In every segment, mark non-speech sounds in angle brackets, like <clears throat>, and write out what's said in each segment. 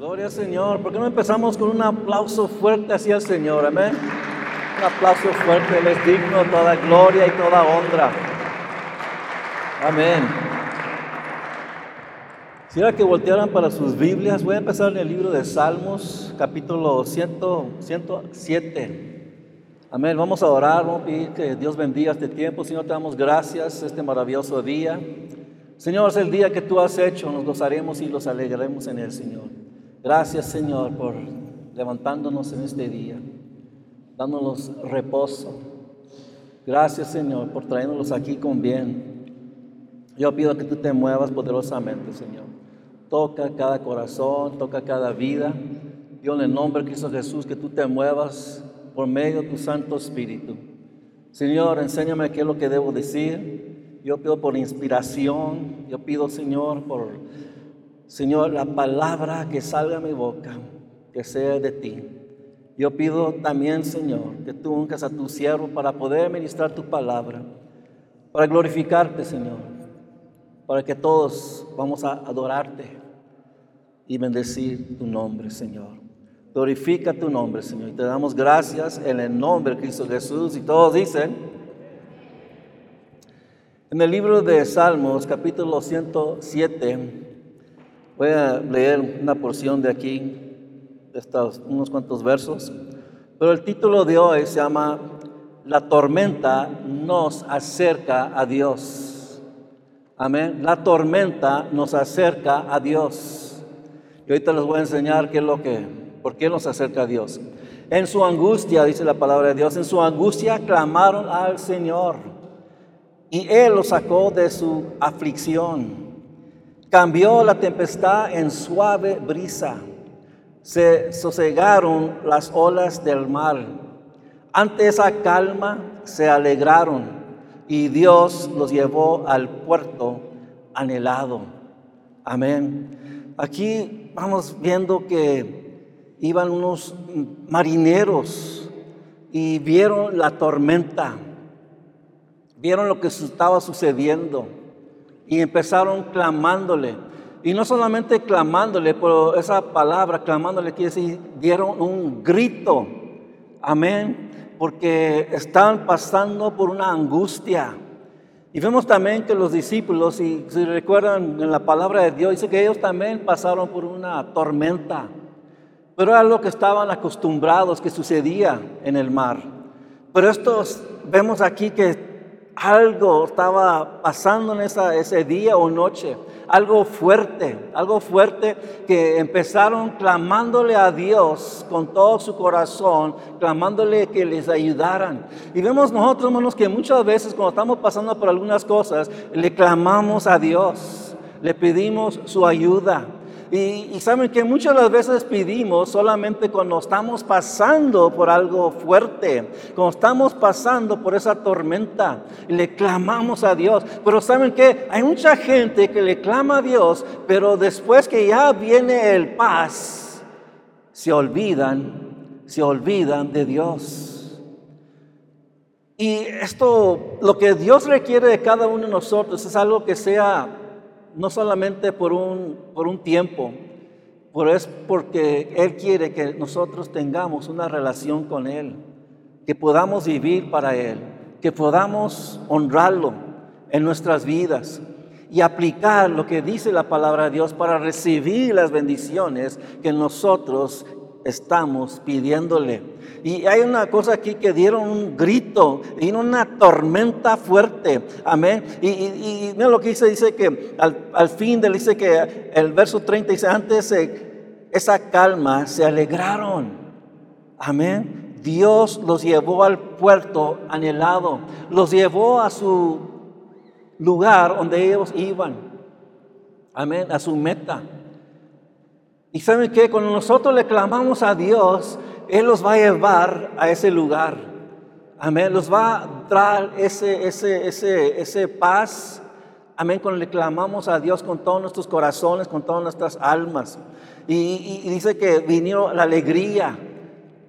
Gloria al Señor. ¿Por qué no empezamos con un aplauso fuerte hacia el Señor? Amén. Un aplauso fuerte. Él es digno toda gloria y toda honra. Amén. Quisiera que voltearan para sus Biblias. Voy a empezar en el libro de Salmos, capítulo 100, 107. Amén. Vamos a orar, vamos a pedir que Dios bendiga este tiempo. Señor, te damos gracias este maravilloso día. Señor, es el día que tú has hecho. Nos gozaremos y los alegraremos en el Señor. Gracias Señor por levantándonos en este día, dándonos reposo. Gracias Señor por trayéndonos aquí con bien. Yo pido que tú te muevas poderosamente Señor. Toca cada corazón, toca cada vida. Yo en el nombre de Cristo Jesús que tú te muevas por medio de tu Santo Espíritu. Señor, enséñame qué es lo que debo decir. Yo pido por inspiración. Yo pido Señor por Señor, la palabra que salga de mi boca, que sea de ti. Yo pido también, Señor, que tú unjas a tu siervo para poder ministrar tu palabra, para glorificarte, Señor, para que todos vamos a adorarte y bendecir tu nombre, Señor. Glorifica tu nombre, Señor. Y te damos gracias en el nombre de Cristo Jesús. Y todos dicen, en el libro de Salmos, capítulo 107, Voy a leer una porción de aquí, de unos cuantos versos, pero el título de hoy se llama La tormenta nos acerca a Dios. Amén. La tormenta nos acerca a Dios. Y ahorita les voy a enseñar qué es lo que, por qué nos acerca a Dios. En su angustia, dice la palabra de Dios, en su angustia clamaron al Señor y Él los sacó de su aflicción. Cambió la tempestad en suave brisa. Se sosegaron las olas del mar. Ante esa calma se alegraron y Dios los llevó al puerto anhelado. Amén. Aquí vamos viendo que iban unos marineros y vieron la tormenta, vieron lo que estaba sucediendo y empezaron clamándole. Y no solamente clamándole, pero esa palabra clamándole quiere decir, dieron un grito. Amén. Porque estaban pasando por una angustia. Y vemos también que los discípulos, si, si recuerdan en la palabra de Dios, dice que ellos también pasaron por una tormenta. Pero era lo que estaban acostumbrados que sucedía en el mar. Pero estos vemos aquí que algo estaba pasando en esa, ese día o noche, algo fuerte, algo fuerte que empezaron clamándole a Dios con todo su corazón, clamándole que les ayudaran. Y vemos nosotros, hermanos, que muchas veces cuando estamos pasando por algunas cosas, le clamamos a Dios, le pedimos su ayuda. Y, saben que muchas las veces pedimos solamente cuando estamos pasando por algo fuerte, cuando estamos pasando por esa tormenta, le clamamos a Dios. Pero saben que hay mucha gente que le clama a Dios, pero después que ya viene el paz, se olvidan, se olvidan de Dios. Y esto, lo que Dios requiere de cada uno de nosotros es algo que sea no solamente por un, por un tiempo, pero es porque Él quiere que nosotros tengamos una relación con Él, que podamos vivir para Él, que podamos honrarlo en nuestras vidas y aplicar lo que dice la palabra de Dios para recibir las bendiciones que nosotros estamos pidiéndole. Y hay una cosa aquí que dieron un grito, y una tormenta fuerte. Amén. Y, mira lo que dice, dice que al, fin del dice que el verso 30 dice, antes esa calma se alegraron. Amén. Dios los llevó al puerto anhelado, los llevó a su lugar donde ellos iban. Amén, a su meta. Y saben que cuando nosotros le clamamos a Dios, Él los va a llevar a ese lugar. Amén. Los va a dar ese, ese, ese, ese paz. Amén. Cuando le clamamos a Dios con todos nuestros corazones, con todas nuestras almas. Y, y dice que vino la alegría.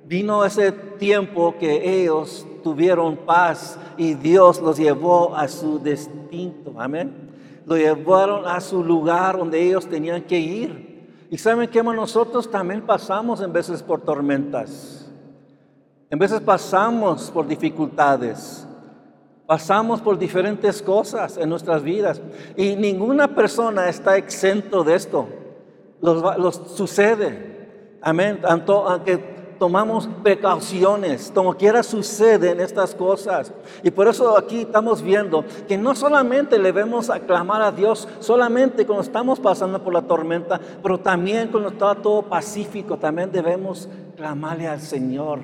Vino ese tiempo que ellos tuvieron paz y Dios los llevó a su destino. Amén. Lo llevaron a su lugar donde ellos tenían que ir. Y saben que nosotros también pasamos en veces por tormentas. En veces pasamos por dificultades. Pasamos por diferentes cosas en nuestras vidas. Y ninguna persona está exento de esto. Los, sucede. Amén. Aunque tomamos precauciones, como quiera suceden estas cosas. Y por eso aquí estamos viendo que no solamente le vemos aclamar a Dios, solamente cuando estamos pasando por la tormenta, pero también cuando está todo pacífico, también debemos clamarle al Señor,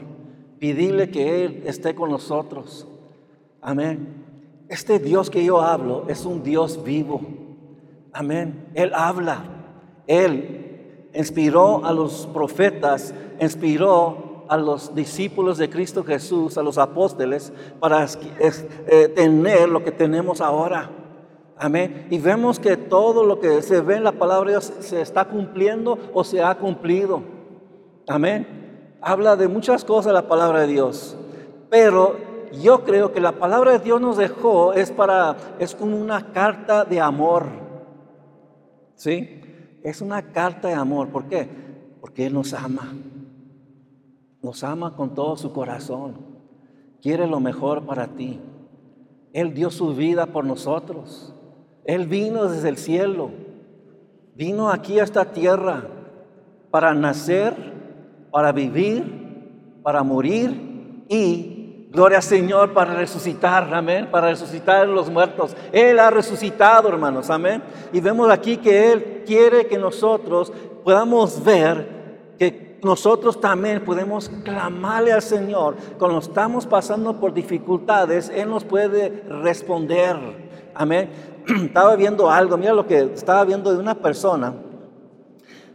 pedirle que Él esté con nosotros. Amén. Este Dios que yo hablo es un Dios vivo. Amén. Él habla. Él inspiró a los profetas, inspiró a los discípulos de Cristo Jesús, a los apóstoles, para eh, tener lo que tenemos ahora. Amén. Y vemos que todo lo que se ve en la palabra de Dios se está cumpliendo o se ha cumplido. Amén. Habla de muchas cosas la palabra de Dios. Pero yo creo que la palabra de Dios nos dejó es para, es como una carta de amor. ¿Sí? Es una carta de amor. ¿Por qué? Porque Él nos ama. Nos ama con todo su corazón. Quiere lo mejor para ti. Él dio su vida por nosotros. Él vino desde el cielo. Vino aquí a esta tierra para nacer, para vivir, para morir y Gloria al Señor para resucitar, amén, para resucitar los muertos. Él ha resucitado, hermanos, amén. Y vemos aquí que Él quiere que nosotros podamos ver que nosotros también podemos clamarle al Señor. Cuando estamos pasando por dificultades, Él nos puede responder, amén. <clears throat> Estaba viendo algo, mira lo que estaba viendo de una persona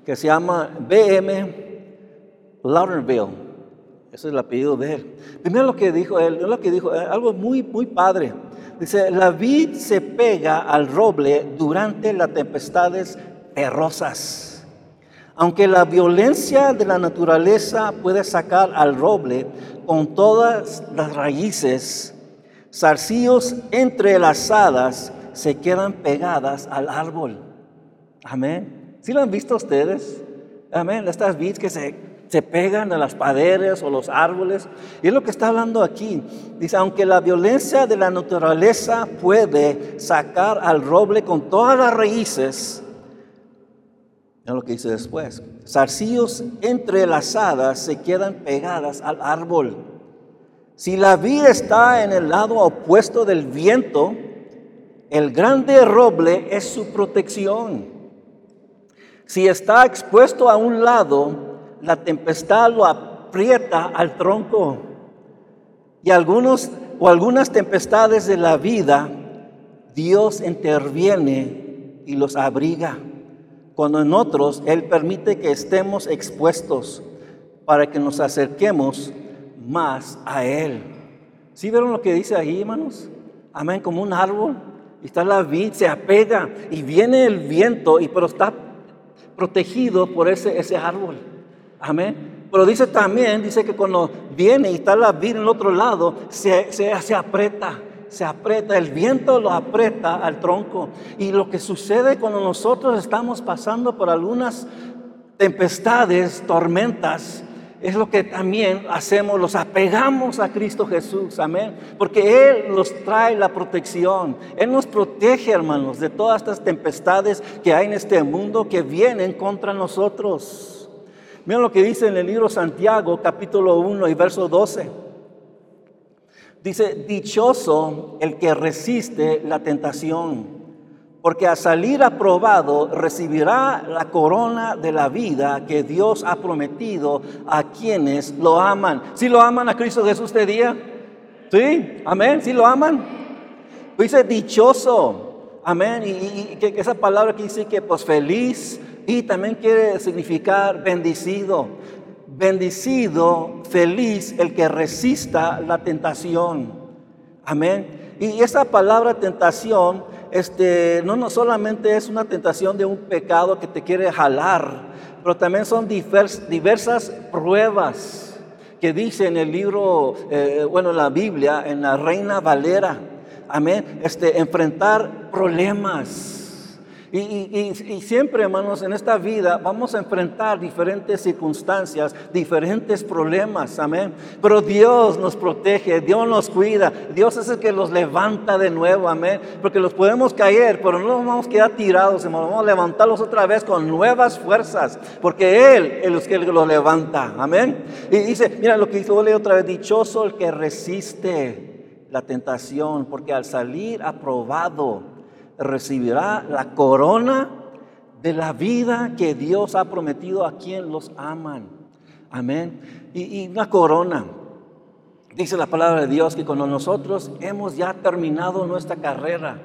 que se llama BM Lauderville. Ese es el apellido de él. Primero lo que dijo él, lo que dijo, eh, algo muy, muy padre. Dice, la vid se pega al roble durante las tempestades terrosas. Aunque la violencia de la naturaleza puede sacar al roble con todas las raíces, zarcillos entrelazadas se quedan pegadas al árbol. Amén. ¿Sí lo han visto ustedes? Amén. Estas vids que se se pegan a las paredes o los árboles. Y es lo que está hablando aquí. Dice, aunque la violencia de la naturaleza puede sacar al roble con todas las raíces, lo que dice después, zarcillos entrelazadas se quedan pegadas al árbol. Si la vida está en el lado opuesto del viento, el grande roble es su protección. Si está expuesto a un lado, la tempestad lo aprieta al tronco. Y algunos o algunas tempestades de la vida, Dios interviene y los abriga. Cuando en otros Él permite que estemos expuestos para que nos acerquemos más a Él. ¿Sí vieron lo que dice ahí, hermanos? Amén, como un árbol. Y está la vid, se apega y viene el viento, y pero está protegido por ese, ese árbol. Amén. Pero dice también, dice que cuando viene y está la vida en el otro lado, se, se, se aprieta, se aprieta, el viento lo aprieta al tronco. Y lo que sucede cuando nosotros estamos pasando por algunas tempestades, tormentas, es lo que también hacemos, los apegamos a Cristo Jesús, amén, porque Él nos trae la protección, Él nos protege, hermanos, de todas estas tempestades que hay en este mundo que vienen contra nosotros. Miren lo que dice en el libro Santiago, capítulo 1 y verso 12. Dice, dichoso el que resiste la tentación, porque a salir aprobado recibirá la corona de la vida que Dios ha prometido a quienes lo aman. ¿Sí lo aman a Cristo Jesús este día? ¿Sí? ¿Amén? ¿Sí lo aman? Dice dichoso. Amén. Y, que esa palabra que dice que pues feliz, y también quiere significar bendecido. Bendecido, feliz el que resista la tentación. Amén. Y esa palabra tentación, este, no, no solamente es una tentación de un pecado que te quiere jalar, pero también son diversas pruebas que dice en el libro, eh, bueno, en la Biblia, en la Reina Valera. Amén. Este, enfrentar problemas Y, siempre, hermanos, en esta vida vamos a enfrentar diferentes circunstancias, diferentes problemas, amén. Pero Dios nos protege, Dios nos cuida, Dios es el que los levanta de nuevo, amén. Porque los podemos caer, pero no nos vamos a quedar tirados, vamos a levantarlos otra vez con nuevas fuerzas, porque Él es el que los levanta, amén. Y dice, mira lo que dice, voy otra vez, dichoso el que resiste la tentación, porque al salir aprobado, recibirá la corona de la vida que Dios ha prometido a quien los aman. Amén. Y, una corona. Dice la palabra de Dios que cuando nosotros hemos ya terminado nuestra carrera,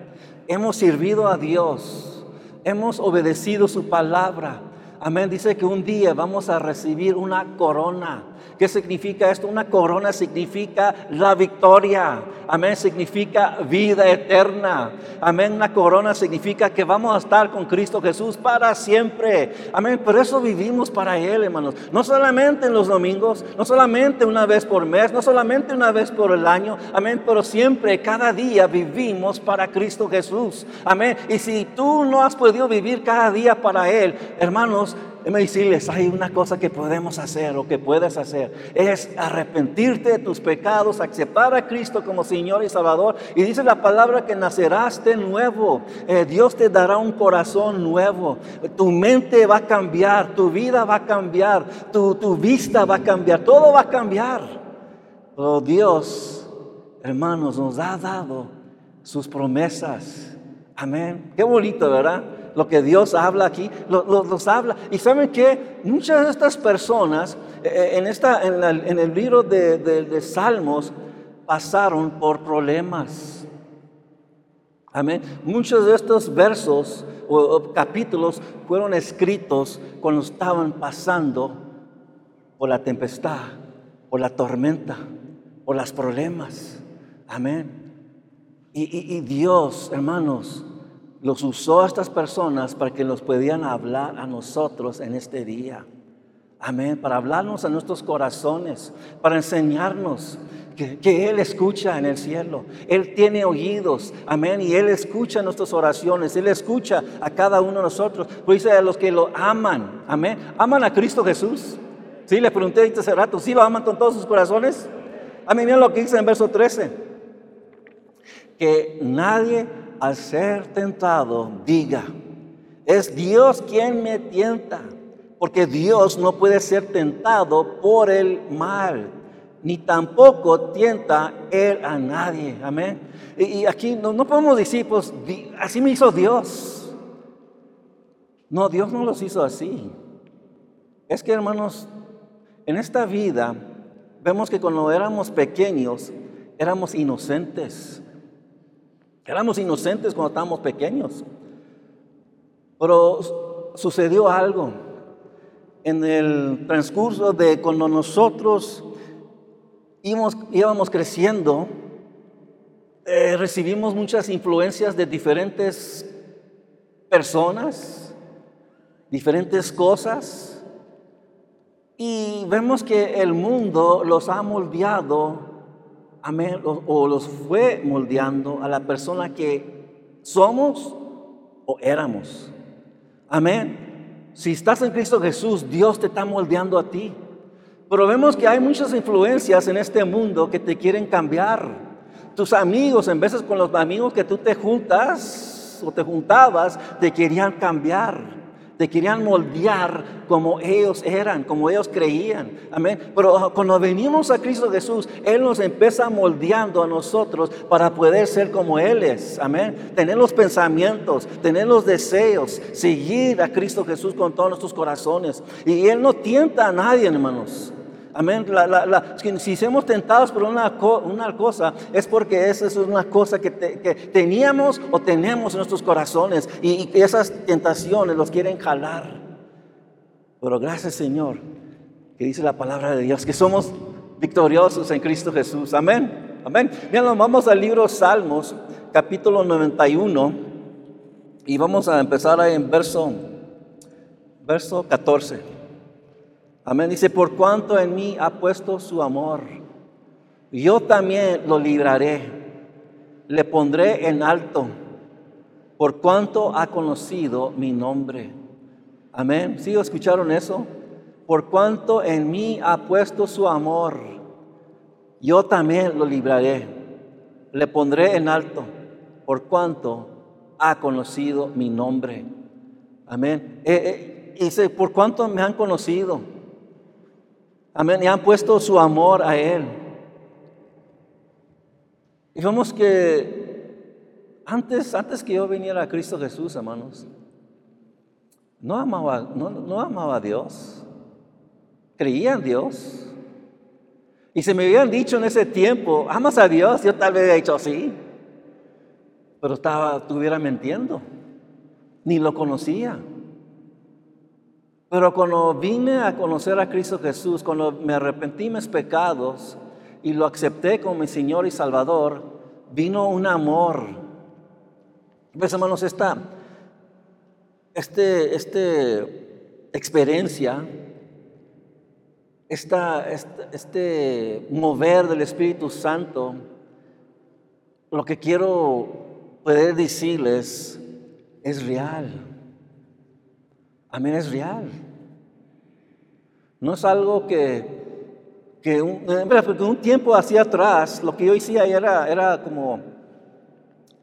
hemos servido a Dios, hemos obedecido su palabra. Amén. Dice que un día vamos a recibir una corona ¿Qué significa esto? Una corona significa la victoria. Amén, significa vida eterna. Amén, una corona significa que vamos a estar con Cristo Jesús para siempre. Amén, por eso vivimos para Él, hermanos. No solamente en los domingos, no solamente una vez por mes, no solamente una vez por el año. Amén, pero siempre, cada día vivimos para Cristo Jesús. Amén, y si tú no has podido vivir cada día para Él, hermanos, Déjame decirles, hay una cosa que podemos hacer o que puedes hacer. Es arrepentirte de tus pecados, aceptar a Cristo como Señor y Salvador. Y dice la palabra que nacerás de nuevo. Eh, Dios te dará un corazón nuevo. Tu mente va a cambiar, tu vida va a cambiar, tu, tu vista va a cambiar, todo va a cambiar. Pero Dios, hermanos, nos ha dado sus promesas. Amén. Qué bonito, ¿verdad? Lo que Dios habla aquí, los habla. Y saben que muchas de estas personas eh, eh, en, esta, en, el libro de, Salmos pasaron por problemas. Amén. Muchos de estos versos o, capítulos fueron escritos cuando estaban pasando por la tempestad, por la tormenta, por los problemas. Amén. y Dios, hermanos, los usó a estas personas para que nos pudieran hablar a nosotros en este día. Amén, para hablarnos a nuestros corazones, para enseñarnos que, Él escucha en el cielo. Él tiene oídos, amén, y Él escucha nuestras oraciones, Él escucha a cada uno de nosotros. Pues dice a los que lo aman, amén, aman a Cristo Jesús. Sí, le pregunté hace rato, ¿sí lo aman con todos sus corazones? Amén, miren lo que dice en verso 13, que nadie al ser tentado diga, es Dios quien me tienta, porque Dios no puede ser tentado por el mal, ni tampoco tienta Él a nadie. Amén. Y, aquí no, podemos decir, pues así me hizo Dios. No, Dios no los hizo así. Es que hermanos, en esta vida vemos que cuando éramos pequeños éramos inocentes. Éramos inocentes cuando estábamos pequeños. Pero sucedió algo en el transcurso de cuando nosotros íbamos, creciendo, eh, recibimos muchas influencias de diferentes personas, diferentes cosas, y vemos que el mundo los ha moldeado amén, o, los fue moldeando a la persona que somos o éramos. Amén. Si estás en Cristo Jesús, Dios te está moldeando a ti. Pero vemos que hay muchas influencias en este mundo que te quieren cambiar. Tus amigos, en veces con los amigos que tú te juntas o te juntabas, te querían cambiar te querían moldear como ellos eran, como ellos creían. Amén. Pero cuando venimos a Cristo Jesús, Él nos empieza moldeando a nosotros para poder ser como Él es. Amén. Tener los pensamientos, tener los deseos, seguir a Cristo Jesús con todos nuestros corazones. Y Él no tienta a nadie, hermanos. Amén. si somos tentados por una, cosa, es porque esa es una cosa que, teníamos o tenemos en nuestros corazones. Y, esas tentaciones los quieren jalar. Pero gracias, Señor, que dice la palabra de Dios, que somos victoriosos en Cristo Jesús. Amén. Amén. Bien, vamos al libro Salmos, capítulo 91. Y vamos a empezar ahí en verso, verso 14. Amén. Dice, por cuanto en mí ha puesto su amor, yo también lo libraré, le pondré en alto, por cuanto ha conocido mi nombre. Amén. ¿Sí escucharon eso? Por cuanto en mí ha puesto su amor, yo también lo libraré. Le pondré en alto, por cuanto ha conocido mi nombre. Amén. Eh, eh, dice, por cuanto me han conocido. Amén. Y han puesto su amor a Él. Y vemos que antes, antes que yo viniera a Cristo Jesús, hermanos, no amaba, no, amaba a Dios. Creía en Dios. Y si me hubieran dicho en ese tiempo, amas a Dios, yo tal vez hubiera dicho sí. Pero estaba, estuviera mintiendo. Ni lo conocía. Pero cuando vine a conocer a Cristo Jesús, cuando me arrepentí de mis pecados, y lo acepté como mi Señor y Salvador, vino un amor. Pues hermanos, esta este, este experiencia, esta, este, este mover del Espíritu Santo, lo que quiero poder decirles es real. Amén, es real. No es algo que que un, tiempo hacia atrás lo que yo hacía era, era como,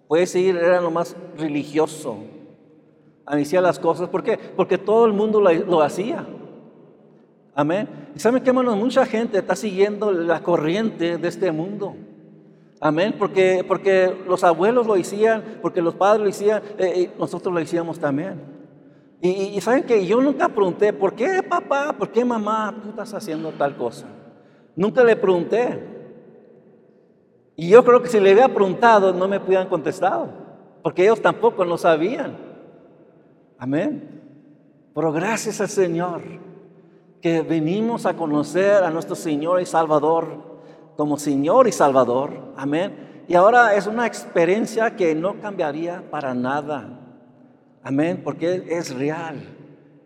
puede decir, era lo más religioso. Hacía las cosas, ¿por qué? Porque todo el mundo lo, hacía. Amén. ¿Y saben qué, hermanos? Mucha gente está siguiendo la corriente de este mundo. Amén. Porque, porque los abuelos lo hacían, porque los padres lo hacían, eh, y nosotros lo hacíamos también. Y, saben que yo nunca pregunté, ¿por qué papá, por qué mamá tú estás haciendo tal cosa? Nunca le pregunté. Y yo creo que si le había preguntado no me hubieran contestado, porque ellos tampoco lo sabían. Amén. Pero gracias al Señor que venimos a conocer a nuestro Señor y Salvador como Señor y Salvador. Amén. Y ahora es una experiencia que no cambiaría para nada. Amén. Porque es real.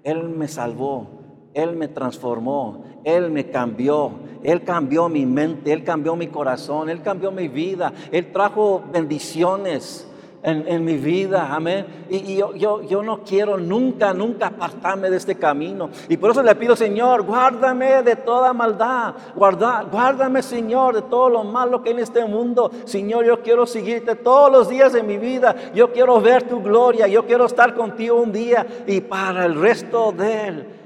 Él me salvó. Él me transformó, Él me cambió, Él cambió mi mente, Él cambió mi corazón, Él cambió mi vida, Él trajo bendiciones en, mi vida, amén. Y, yo, yo, yo, no quiero nunca, nunca apartarme de este camino. Y por eso le pido, Señor, guárdame de toda maldad, Guarda, guárdame, Señor, de todo lo malo que hay en este mundo. Señor, yo quiero seguirte todos los días de mi vida. Yo quiero ver tu gloria, yo quiero estar contigo un día y para el resto de él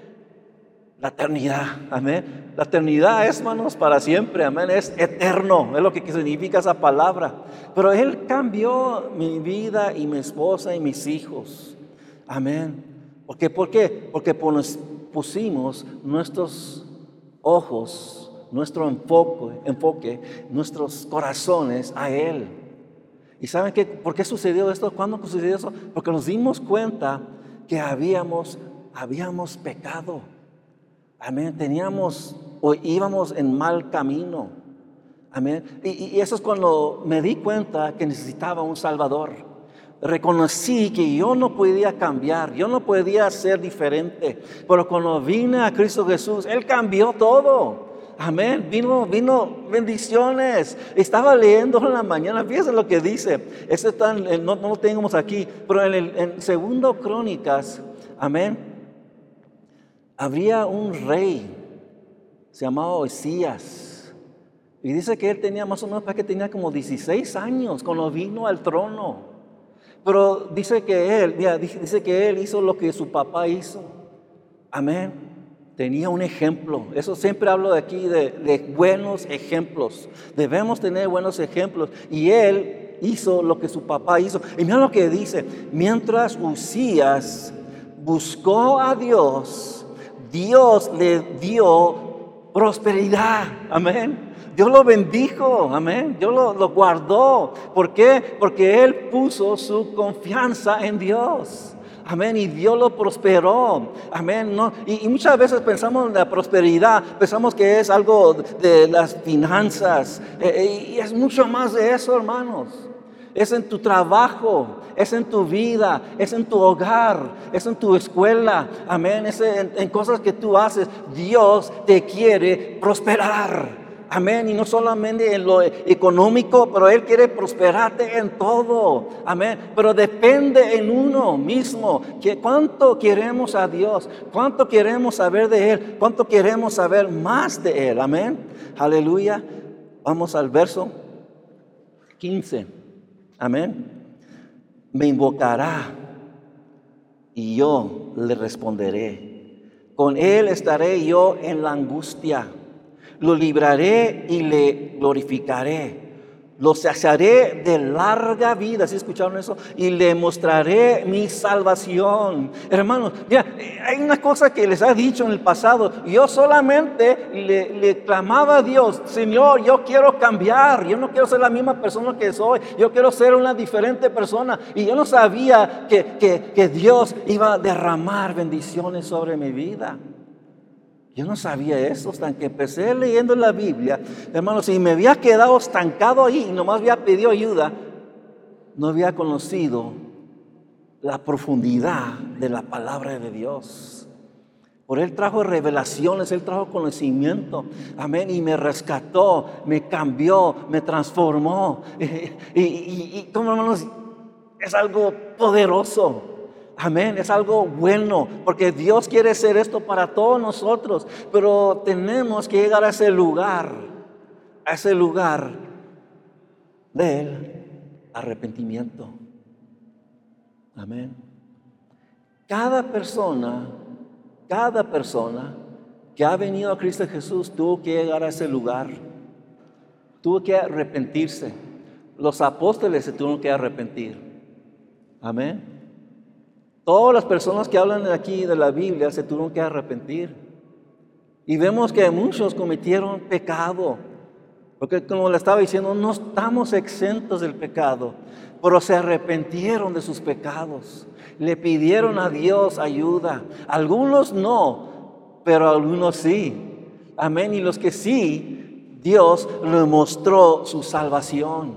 la eternidad, amén. La eternidad es, hermanos, para siempre, amén. Es eterno, es lo que significa esa palabra. Pero Él cambió mi vida y mi esposa y mis hijos, amén. ¿Por qué? ¿Por qué? Porque pusimos nuestros ojos, nuestro enfoque, enfoque, nuestros corazones a Él. ¿Y saben qué? ¿Por qué sucedió esto? ¿Cuándo sucedió eso? Porque nos dimos cuenta que habíamos, habíamos pecado. Amén. Teníamos o íbamos en mal camino. Amén. Y, eso es cuando me di cuenta que necesitaba un Salvador. Reconocí que yo no podía cambiar, yo no podía ser diferente. Pero cuando vine a Cristo Jesús, Él cambió todo. Amén. Vino, vino bendiciones. Estaba leyendo en la mañana. Fíjense lo que dice. Este está no, no, lo tenemos aquí, pero en el en segundo Crónicas, amén habría un rey, se llamaba Osías, y dice que él tenía más o menos, para que tenía como 16 años cuando vino al trono. Pero dice que él, dice que él hizo lo que su papá hizo. Amén. Tenía un ejemplo. Eso siempre hablo de aquí de, de buenos ejemplos. Debemos tener buenos ejemplos. Y él hizo lo que su papá hizo. Y mira lo que dice. Mientras Usías buscó a Dios, Dios le dio prosperidad. Amén. Dios lo bendijo, amén. Dios lo, guardó. ¿Por qué? Porque Él puso su confianza en Dios. Amén. Y Dios lo prosperó. Amén. No, y, muchas veces pensamos en la prosperidad, pensamos que es algo de las finanzas. Eh, eh, y es mucho más de eso, hermanos es en tu trabajo, es en tu vida, es en tu hogar, es en tu escuela, amén, es en, cosas que tú haces. Dios te quiere prosperar. Amén. Y no solamente en lo económico, pero Él quiere prosperarte en todo. Amén. Pero depende en uno mismo. Que ¿Cuánto queremos a Dios? ¿Cuánto queremos saber de Él? ¿Cuánto queremos saber más de Él? Amén. Aleluya. Vamos al verso 15. Amén. Me invocará y yo le responderé. Con Él estaré yo en la angustia lo libraré y le glorificaré. Lo saciaré de larga vida, ¿sí escucharon eso? Y le mostraré mi salvación. Hermanos, mira, hay una cosa que les ha dicho en el pasado. Yo solamente le, le, clamaba a Dios, Señor, yo quiero cambiar. Yo no quiero ser la misma persona que soy. Yo quiero ser una diferente persona. Y yo no sabía que, que, que Dios iba a derramar bendiciones sobre mi vida. Yo no sabía eso hasta que empecé leyendo la Biblia. Hermanos, si me había quedado estancado ahí y nomás había pedido ayuda, no había conocido la profundidad de la palabra de Dios. Por Él trajo revelaciones, Él trajo conocimiento. Amén. Y me rescató, me cambió, me transformó. <laughs> Y, y, como hermanos, es algo poderoso. Amén, es algo bueno, porque Dios quiere hacer esto para todos nosotros, pero tenemos que llegar a ese lugar, a ese lugar del arrepentimiento. Amén. Cada persona, cada persona que ha venido a Cristo Jesús tuvo que llegar a ese lugar, tuvo que arrepentirse. Los apóstoles se tuvieron que arrepentir. Amén. Todas las personas que hablan aquí de la Biblia se tuvieron que arrepentir. Y vemos que muchos cometieron pecado. Porque como le estaba diciendo, no estamos exentos del pecado, pero se arrepintieron de sus pecados. Le pidieron a Dios ayuda. Algunos no, pero algunos sí. Amén. Y los que sí, Dios le mostró su salvación.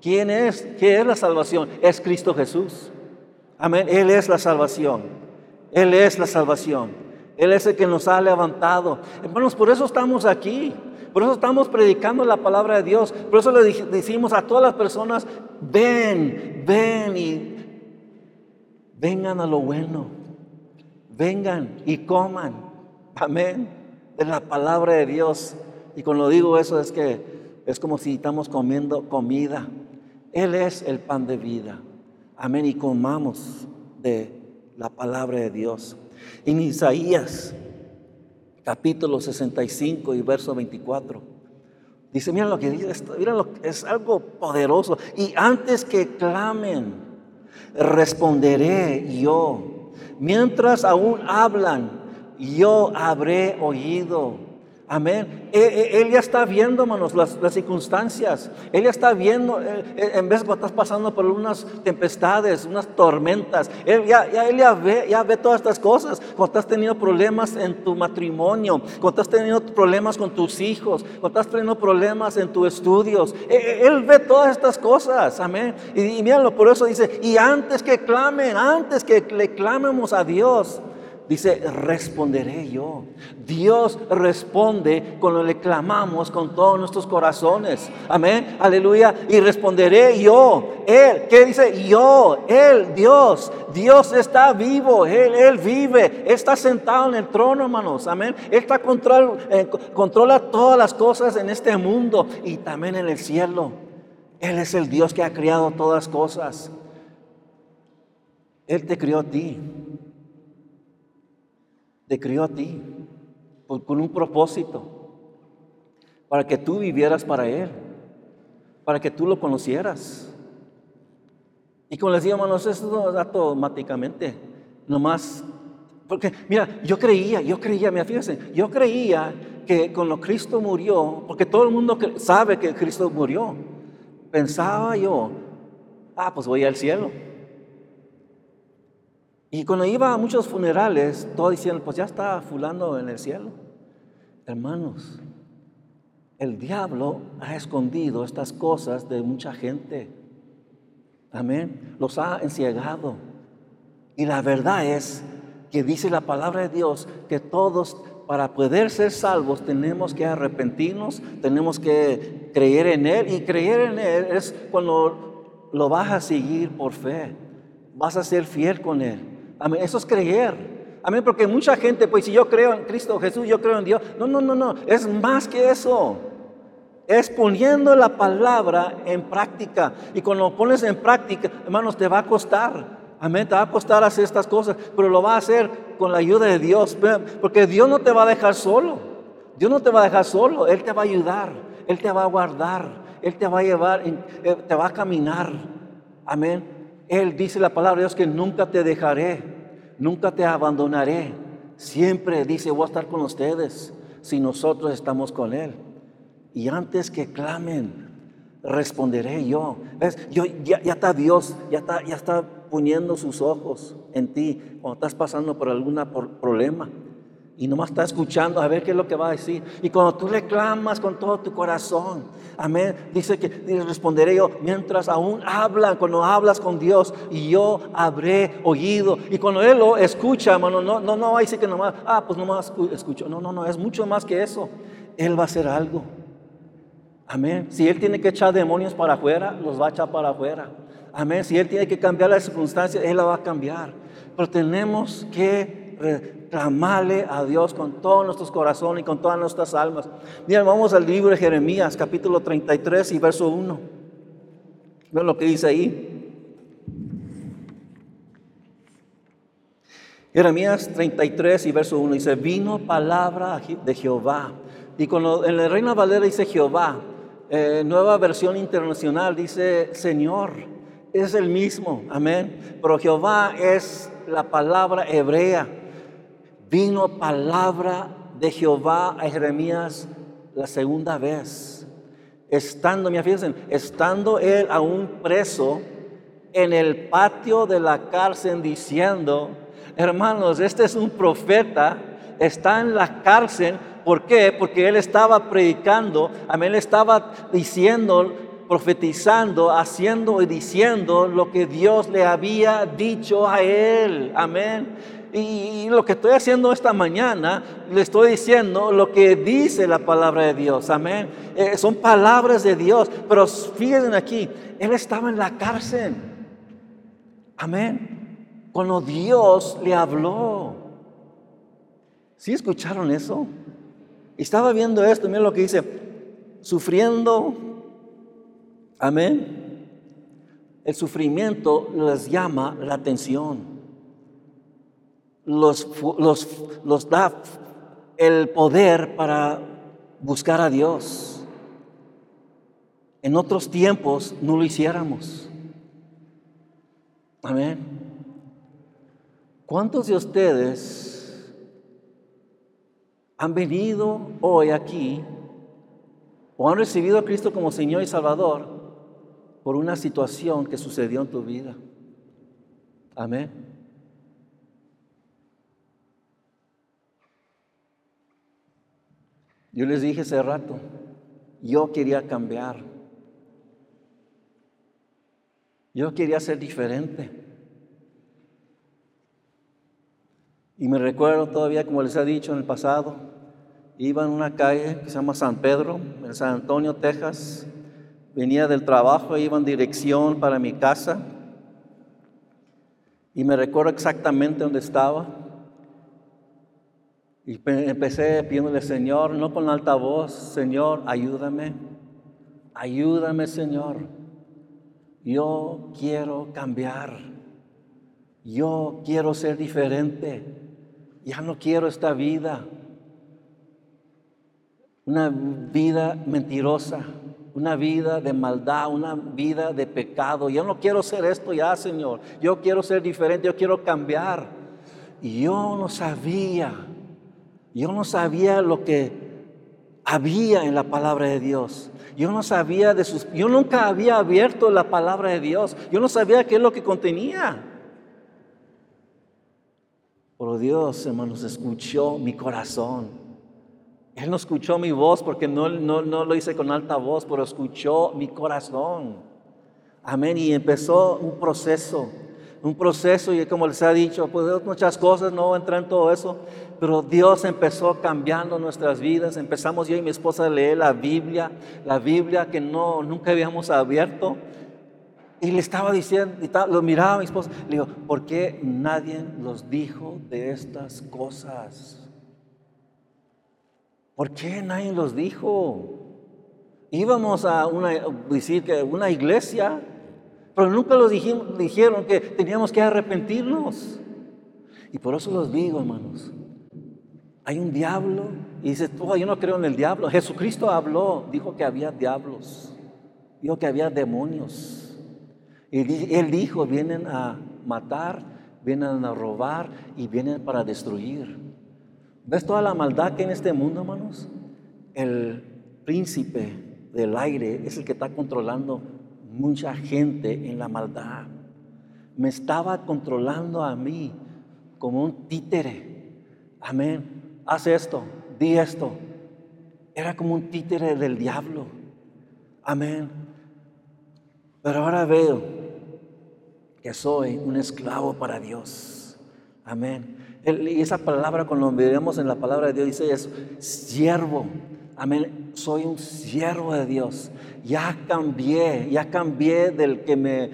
¿Quién es? ¿Qué es la salvación? Es Cristo Jesús. Amén. Él es la salvación. Él es la salvación. Él es el que nos ha levantado. Hermanos, por eso estamos aquí. Por eso estamos predicando la palabra de Dios. Por eso le decimos a todas las personas, ven, ven y vengan a lo bueno. Vengan y coman. Amén. De la palabra de Dios. Y cuando digo eso es que es como si estamos comiendo comida. Él es el pan de vida. Amén. Y comamos de la palabra de Dios. En Isaías, capítulo 65 y verso 24. Dice, mira lo que dice, mira lo que es algo poderoso. Y antes que clamen, responderé yo. Mientras aún hablan, yo habré oído. Amén. E, e, él, ya está viendo, hermanos, las, circunstancias. Él ya está viendo, eh, eh, en vez de estás pasando por unas tempestades, unas tormentas. Él ya, ya, él ya ve, ya ve todas estas cosas. Cuando estás teniendo problemas en tu matrimonio, cuando estás teniendo problemas con tus hijos, cuando estás teniendo problemas en tus estudios. E, él, ve todas estas cosas. Amén. Y, y míralo, por eso dice, y antes que clamen, antes que le clamemos a Dios. Dice, responderé yo. Dios responde cuando le clamamos con todos nuestros corazones. Amén. Aleluya. Y responderé yo. Él, ¿qué dice? Yo, Él, Dios. Dios está vivo. Él, Él vive. Está sentado en el trono, hermanos. Amén. Él está control, eh, controla todas las cosas en este mundo y también en el cielo. Él es el Dios que ha creado todas las cosas. Él te crió a ti te crió a ti con un propósito, para que tú vivieras para Él, para que tú lo conocieras. Y como les digo, hermanos, eso no da automáticamente, nomás, porque mira, yo creía, yo creía, mira, fíjense, yo creía que cuando Cristo murió, porque todo el mundo sabe que Cristo murió, pensaba yo, ah, pues voy al cielo. Y cuando iba a muchos funerales, todos decían, pues ya está fulano en el cielo. Hermanos, el diablo ha escondido estas cosas de mucha gente. Amén. Los ha enciegado. Y la verdad es que dice la palabra de Dios que todos para poder ser salvos tenemos que arrepentirnos, tenemos que creer en Él y creer en Él es cuando lo vas a seguir por fe, vas a ser fiel con Él. Amén, eso es creer. Amén, porque mucha gente, pues si yo creo en Cristo Jesús, yo creo en Dios. No, no, no, no, es más que eso. Es poniendo la palabra en práctica. Y cuando lo pones en práctica, hermanos, te va a costar. Amén, te va a costar hacer estas cosas, pero lo va a hacer con la ayuda de Dios. Porque Dios no te va a dejar solo. Dios no te va a dejar solo. Él te va a ayudar. Él te va a guardar. Él te va a llevar, eh, te va a caminar. Amén. Él dice la palabra de Dios que nunca te dejaré. Nunca te abandonaré. Siempre dice, voy a estar con ustedes si nosotros estamos con Él. Y antes que clamen, responderé yo. ¿Ves? yo ya, está Dios, ya está, ya está poniendo sus ojos en ti cuando estás pasando por algún problema. Y nomás está escuchando a ver qué es lo que va a decir. Y cuando tú le clamas con todo tu corazón, amén, dice que responderé yo mientras aún hablan, cuando hablas con Dios, y yo habré oído. Y cuando Él lo escucha, hermano, no, no, no, ahí sí que nomás, ah, pues nomás escucho. No, no, no, es mucho más que eso. Él va a hacer algo. Amén. Si Él tiene que echar demonios para afuera, los va a echar para afuera. Amén. Si Él tiene que cambiar las circunstancias, Él la va a cambiar. Pero tenemos que reclamarle a Dios con todos nuestros corazones y con todas nuestras almas. Mira, vamos al libro de Jeremías, capítulo 33 y verso 1. Vean lo que dice ahí. Jeremías 33 y verso 1 dice, vino palabra de Jehová. Y cuando en la Reina Valera dice Jehová, eh, nueva versión internacional dice Señor, es el mismo, amén. Pero Jehová es la palabra hebrea. Vino palabra de Jehová a Jeremías la segunda vez. Estando, mira, fíjense, estando él aún preso en el patio de la cárcel diciendo, hermanos, este es un profeta, está en la cárcel ¿Por qué? Porque él estaba predicando, amén, él estaba diciendo, profetizando, haciendo y diciendo lo que Dios le había dicho a él. Amén. Y, lo que estoy haciendo esta mañana, le estoy diciendo lo que dice la palabra de Dios. Amén. Eh, son palabras de Dios. Pero fíjense aquí, él estaba en la cárcel. Amén. Cuando Dios le habló. ¿Sí escucharon eso? Estaba viendo esto, miren lo que dice, sufriendo, amén. El sufrimiento les llama la atención. Los, los, los da el poder para buscar a Dios. En otros tiempos no lo hiciéramos. Amén. ¿Cuántos de ustedes han venido hoy aquí o han recibido a Cristo como Señor y Salvador por una situación que sucedió en tu vida. Amén. Yo les dije hace rato, yo quería cambiar. Yo quería ser diferente. Y me recuerdo todavía, como les he dicho en el pasado, iba en una calle que se llama San Pedro, en San Antonio, Texas. Venía del trabajo, iba en dirección para mi casa. Y me recuerdo exactamente dónde estaba. Y empecé pidiéndole, Señor, no con alta voz, Señor, ayúdame. Ayúdame, Señor. Yo quiero cambiar. Yo quiero ser diferente ya no quiero esta vida. Una vida mentirosa, una vida de maldad, una vida de pecado. Yo no quiero ser esto ya, Señor. Yo quiero ser diferente, yo quiero cambiar. Y yo no sabía, yo no sabía lo que había en la palabra de Dios. Yo no sabía de sus, yo nunca había abierto la palabra de Dios. Yo no sabía qué es lo que contenía. Pero Dios, hermanos, escuchó mi corazón. Él no escuchó mi voz porque no, no, no lo hice con alta voz, pero escuchó mi corazón. Amén. Y empezó un proceso, un proceso y como les ha dicho, pues muchas cosas, no entrar en todo eso, pero Dios empezó cambiando nuestras vidas. Empezamos yo y mi esposa a leer la Biblia, la Biblia que no, nunca habíamos abierto. Y le estaba diciendo, lo miraba a mi esposa, le digo, ¿por qué nadie los dijo de estas cosas? ¿Por qué nadie los dijo? Íbamos a una, decir que una iglesia, pero nunca los dijeron que teníamos que arrepentirnos. Y por eso los digo, hermanos. Hay un diablo. Y dice, tú, yo no creo en el diablo. Jesucristo habló, dijo que había diablos. Dijo que había demonios. Y él dijo, vienen a matar, vienen a robar y vienen para destruir. ¿Ves toda la maldad que hay en este mundo, hermanos? El príncipe del aire es el que está controlando mucha gente en la maldad. Me estaba controlando a mí como un títere. Amén. Haz esto, di esto. Era como un títere del diablo. Amén. Pero ahora veo que soy un esclavo para Dios. Amén. Y esa palabra, cuando vemos en la palabra de Dios, dice es siervo. Amén. Soy un siervo de Dios. Ya cambié, ya cambié del que me,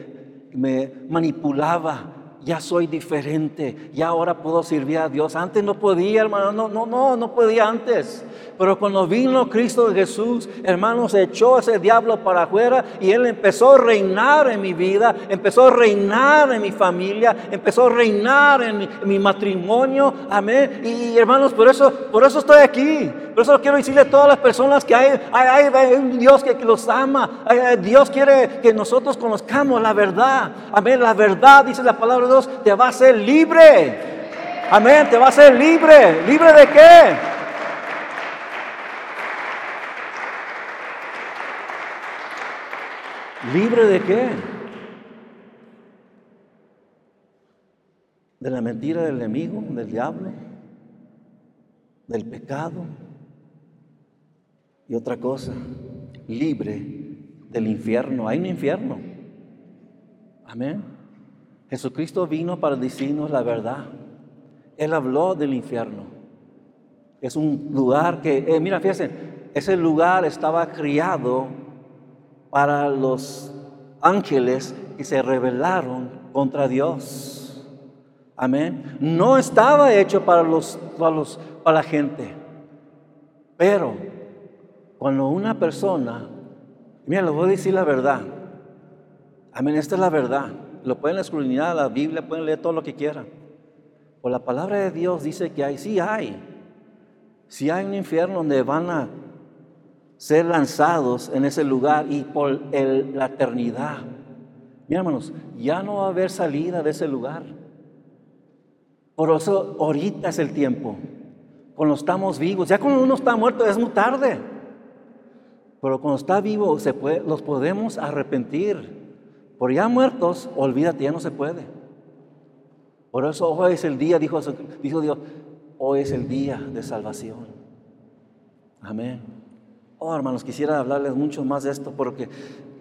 me manipulaba. Ya soy diferente. Ya ahora puedo servir a Dios. Antes no podía, hermano. No, no, no, no podía antes. Pero cuando vino Cristo Jesús, hermanos, echó ese diablo para afuera y Él empezó a reinar en mi vida, empezó a reinar en mi familia, empezó a reinar en mi, matrimonio. Amén. Y, hermanos, por eso, por eso estoy aquí. Por eso quiero decirle a todas las personas que hay, hay, un Dios que, los ama. Dios quiere que nosotros conozcamos la verdad. Amén. La verdad, dice la palabra Dios, te va a hacer libre. Amén. Te va a hacer libre. ¿Libre de qué? ¿Libre de qué? De la mentira del enemigo, del diablo, del pecado. Y otra cosa, libre del infierno. Hay un infierno. Amén. Jesucristo vino para decirnos la verdad. Él habló del infierno. Es un lugar que, eh, mira, fíjense, ese lugar estaba criado para los ángeles que se rebelaron contra Dios. Amén. No estaba hecho para, los, para, los, para la gente. Pero cuando una persona, mira, les voy a decir la verdad. Amén, esta es la verdad. Lo pueden escudriñar la Biblia, pueden leer todo lo que quieran. Por la palabra de Dios dice que hay, sí hay. Si hay un infierno donde van a ser lanzados en ese lugar y por la eternidad. Mira, hermanos, ya no va a haber salida de ese lugar. Por eso ahorita es el tiempo. Cuando estamos vivos, ya cuando uno está muerto es muy tarde. Pero cuando está vivo se puede, los podemos arrepentir. Por ya muertos, olvídate, ya no se puede. Por eso hoy es el día, dijo, Dios, hoy es el día de salvación. Amén. Oh, hermanos, quisiera hablarles mucho más de esto porque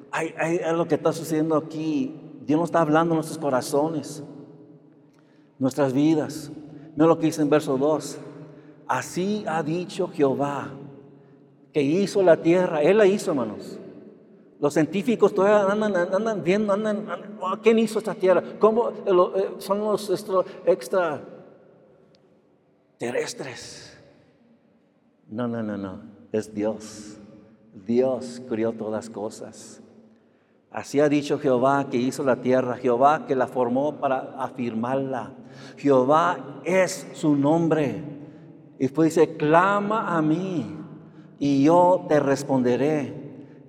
hay, hay, lo que está sucediendo aquí. Dios nos está hablando en nuestros corazones, nuestras vidas. Mira lo que dice en verso 2. Así ha dicho Jehová, que hizo la tierra. Él la hizo, hermanos. Los científicos todavía andan, andan viendo, andan, oh, ¿quién hizo esta tierra? ¿Cómo eh, eh, son los extra terrestres? No, no, no, no es Dios. Dios crió todas cosas. Así ha dicho Jehová que hizo la tierra, Jehová que la formó para afirmarla. Jehová es su nombre. Y después dice, clama a mí y yo te responderé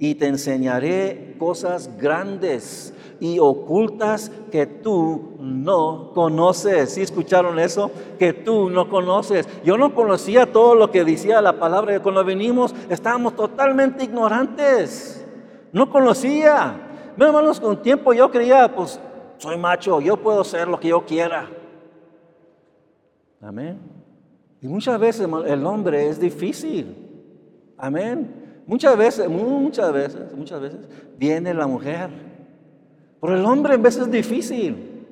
y te enseñaré cosas grandes y ocultas que tú no conoces. ¿Sí escucharon eso? Que tú no conoces. Yo no conocía todo lo que decía la palabra. Cuando venimos estábamos totalmente ignorantes. No conocía. No, hermanos, con tiempo yo creía, pues soy macho, yo puedo ser lo que yo quiera. Amén. Y muchas veces el hombre es difícil. Amén. Muchas veces, muchas veces, muchas veces viene la mujer por el hombre en veces es difícil.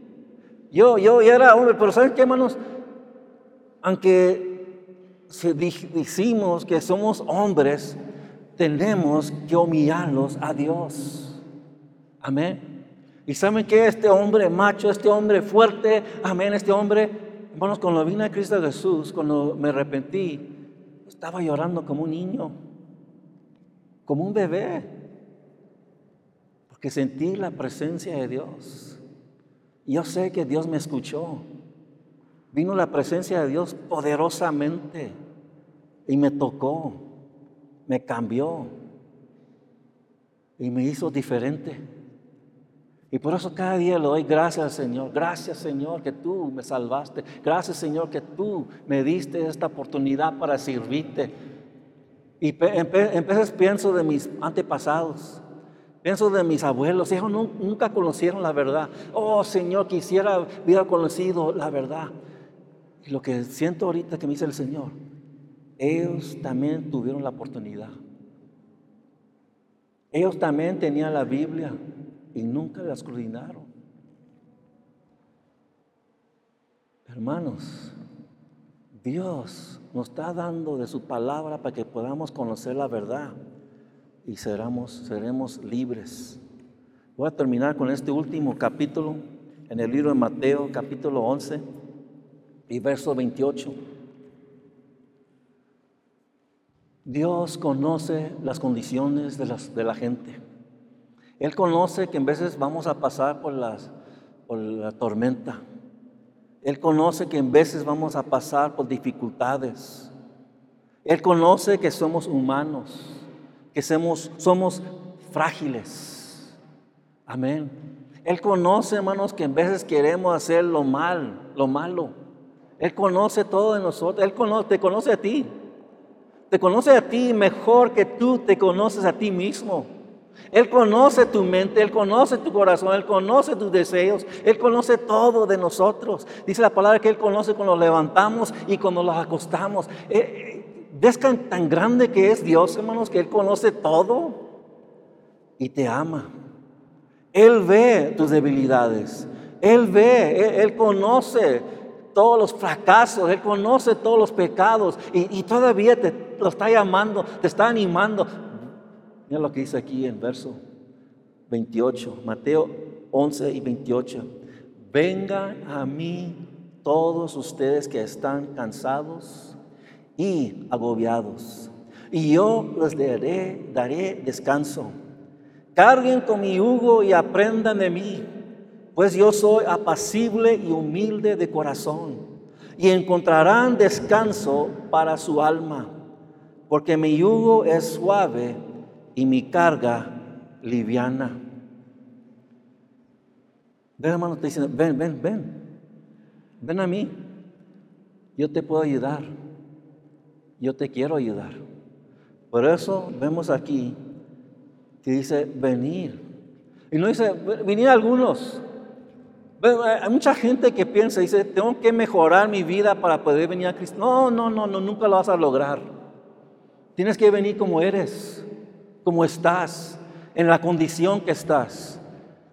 Yo, yo era hombre, pero ¿saben qué, hermanos? Aunque decimos que somos hombres, tenemos que humillarlos a Dios. Amén. Y saben que este hombre macho, este hombre fuerte, amén, este hombre, hermanos, cuando vine a Cristo Jesús, cuando me arrepentí, estaba llorando como un niño, como un bebé, porque sentí la presencia de Dios. Yo sé que Dios me escuchó. Vino la presencia de Dios poderosamente y me tocó, me cambió y me hizo diferente. Y por eso cada día le doy gracias Señor. Gracias Señor que tú me salvaste. Gracias Señor que tú me diste esta oportunidad para servirte. Y veces pienso de mis antepasados. Pienso de mis abuelos, ellos nunca conocieron la verdad. Oh Señor, quisiera hubiera conocido la verdad. Y lo que siento ahorita que me dice el Señor, ellos también tuvieron la oportunidad. Ellos también tenían la Biblia y nunca la escudriñaron. Hermanos, Dios nos está dando de su palabra para que podamos conocer la verdad y seremos, seremos libres. Voy a terminar con este último capítulo en el libro de Mateo, capítulo 11 y verso 28. Dios conoce las condiciones de, las, de la gente. Él conoce que en veces vamos a pasar por, las, por la tormenta. Él conoce que en veces vamos a pasar por dificultades. Él conoce que somos humanos que somos, somos frágiles. Amén. Él conoce, hermanos, que en veces queremos hacer lo mal, lo malo. Él conoce todo de nosotros. Él conoce, te conoce a ti. Te conoce a ti mejor que tú te conoces a ti mismo. Él conoce tu mente, Él conoce tu corazón, Él conoce tus deseos, Él conoce todo de nosotros. Dice la palabra que Él conoce cuando nos levantamos y cuando nos acostamos. Eh, eh, ¿Ves tan grande que es Dios, hermanos, que Él conoce todo y te ama? Él ve tus debilidades. Él ve, Él, conoce todos los fracasos, Él conoce todos los pecados y, todavía te lo está llamando, te está animando. Mira lo que dice aquí en verso 28, Mateo 11 y 28. Vengan a mí todos ustedes que están cansados y agobiados, y yo les daré, daré descanso. Carguen con mi yugo y aprendan de mí, pues yo soy apacible y humilde de corazón, y encontrarán descanso para su alma, porque mi yugo es suave y mi carga liviana. Ven, hermano, te dicen, ven, ven, ven, ven a mí, yo te puedo ayudar yo te quiero ayudar. Por eso vemos aquí que dice venir. Y no dice venir algunos. Hay mucha gente que piensa, dice, tengo que mejorar mi vida para poder venir a Cristo. No, no, no, no, nunca lo vas a lograr. Tienes que venir como eres, como estás, en la condición que estás.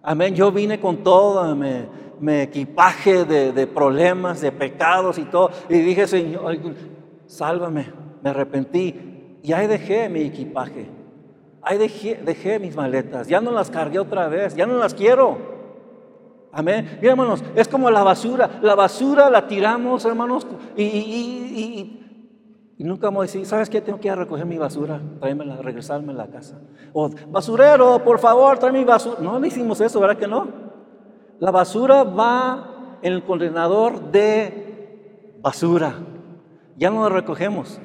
Amén. Yo vine con todo mi, equipaje de, problemas, de pecados y todo. Y dije, Señor, sálvame, me arrepentí y ahí dejé mi equipaje, ahí dejé, mis maletas, ya no las cargué otra vez, ya no las quiero. Amén. Mira, hermanos, es como la basura. La basura la tiramos, hermanos, y, y, nunca vamos a decir, ¿sabes qué? Tengo que ir a recoger mi basura, tráemela, regresarme a la casa. O, basurero, por favor, trae mi basura. No le hicimos eso, ¿verdad que no? La basura va en el contenedor de basura ya no lo recogemos.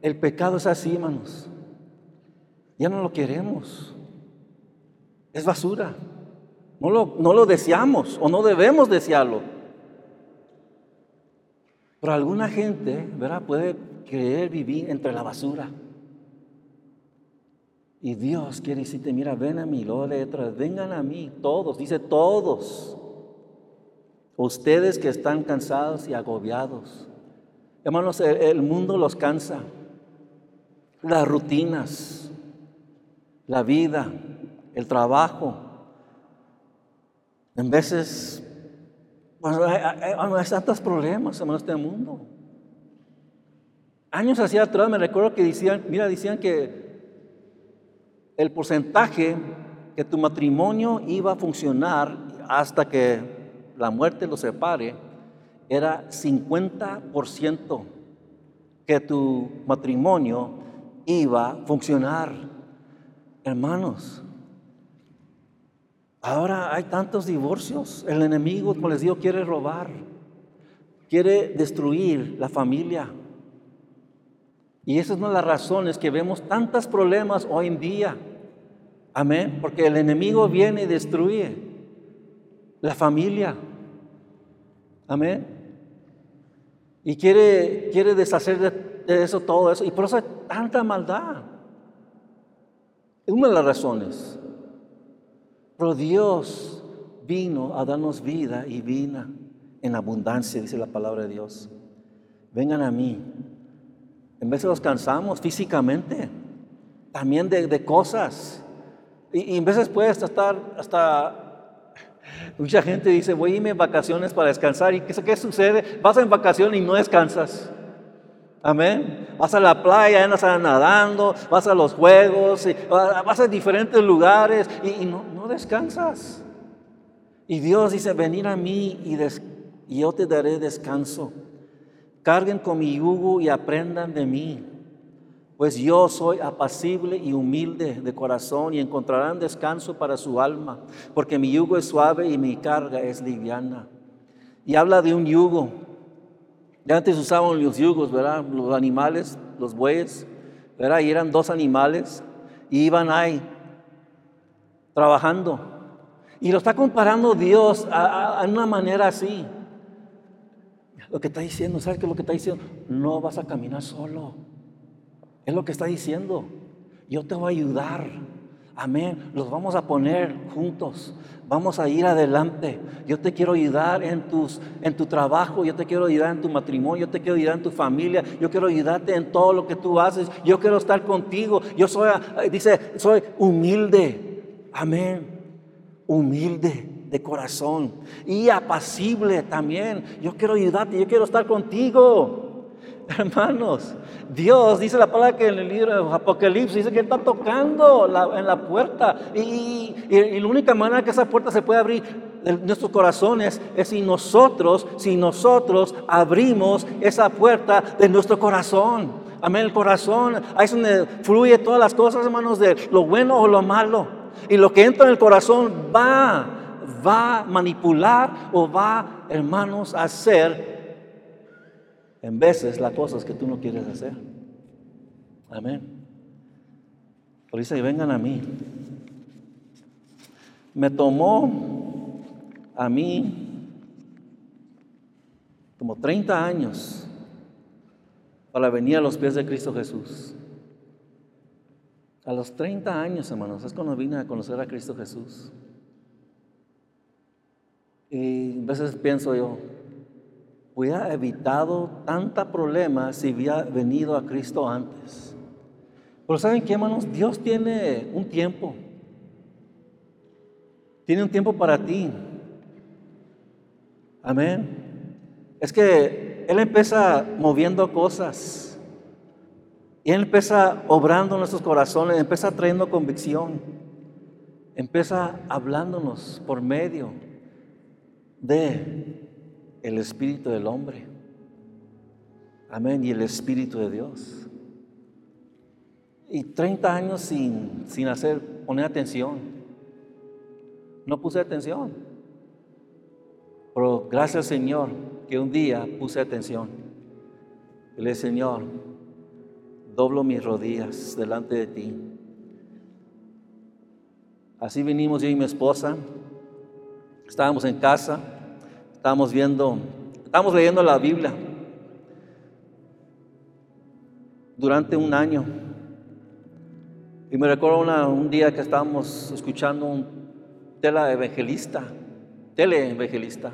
El pecado es así, hermanos. Ya no lo queremos. Es basura. No lo, no lo deseamos o no debemos desearlo. Pero alguna gente, ¿verdad? Puede querer vivir entre la basura. Y Dios quiere decirte, mira, ven a mí, luego detrás, vengan a mí, todos, dice todos. Ustedes que están cansados y agobiados, Hermanos, el, mundo los cansa. Las rutinas, la vida, el trabajo. En veces Pues hay, tantos problemas, en este mundo. Años hacia atrás me recuerdo que decían, mira, decían que el porcentaje que tu matrimonio iba a funcionar hasta que la muerte lo separe era 50% que tu matrimonio iba a funcionar. Hermanos, ahora hay tantos divorcios. El enemigo, como les digo, quiere robar, quiere destruir la familia. Y esa es una de las razones que vemos tantos problemas hoy en día. Amén. Porque el enemigo viene y destruye la familia. Amén. Y quiere, quiere deshacer de, eso, todo eso. Y por eso hay tanta maldad. Es una de las razones. Pero Dios vino a darnos vida y vida en abundancia, dice la palabra de Dios. Vengan a mí. En vez de los cansamos físicamente, también de, cosas. Y, en veces puedes estar hasta... <laughs> Mucha gente dice, voy a irme en vacaciones para descansar. ¿Y qué, sucede? Vas en vacaciones y no descansas. Amén. Vas a la playa, andas nadando, vas a los juegos, vas a diferentes lugares y, no, descansas. Y Dios dice, venir a mí y, y yo te daré descanso. Carguen con mi yugo y aprendan de mí pues yo soy apacible y humilde de corazón y encontrarán descanso para su alma, porque mi yugo es suave y mi carga es liviana. Y habla de un yugo. Ya antes usaban los yugos, ¿verdad? Los animales, los bueyes, ¿verdad? Y eran dos animales y iban ahí trabajando. Y lo está comparando Dios a, a una manera así. Lo que está diciendo, ¿sabes qué es lo que está diciendo? No vas a caminar solo. Es lo que está diciendo. Yo te voy a ayudar. Amén. Los vamos a poner juntos. Vamos a ir adelante. Yo te quiero ayudar en, tus, en tu trabajo. Yo te quiero ayudar en tu matrimonio. Yo te quiero ayudar en tu familia. Yo quiero ayudarte en todo lo que tú haces. Yo quiero estar contigo. Yo soy, dice, soy humilde. Amén. Humilde de corazón. Y apacible también. Yo quiero ayudarte. Yo quiero estar contigo. <laughs> Hermanos, Dios dice la palabra que en el libro de Apocalipsis dice que está tocando en la puerta. Y, la única manera que esa puerta se puede abrir en nuestros corazones es si nosotros, si nosotros abrimos esa puerta de nuestro corazón. Amén, el corazón, ahí es donde fluye todas las cosas, hermanos, de lo bueno o lo malo. Y lo que entra en el corazón va, va a manipular o va, hermanos, a hacer en veces las cosas que tú no quieres hacer. Amén. Por eso vengan a mí. Me tomó a mí como 30 años para venir a los pies de Cristo Jesús. A los 30 años, hermanos, es cuando vine a conocer a Cristo Jesús. Y a veces pienso yo, hubiera evitado tanta problema si hubiera venido a Cristo antes. Pero ¿saben qué, hermanos? Dios tiene un tiempo. Tiene un tiempo para ti. Amén. Es que Él empieza moviendo cosas. Y Él empieza obrando nuestros corazones, empieza trayendo convicción. Empieza hablándonos por medio de el espíritu del hombre. Amén. Y el espíritu de Dios. Y 30 años sin, sin hacer, poner atención. No puse atención. Pero gracias Señor que un día puse atención. Le Señor, doblo mis rodillas delante de ti. Así vinimos yo y mi esposa. Estábamos en casa Estamos viendo, estamos leyendo la Biblia durante un año. Y me recuerdo un día que estábamos escuchando un tele evangelista, tele evangelista.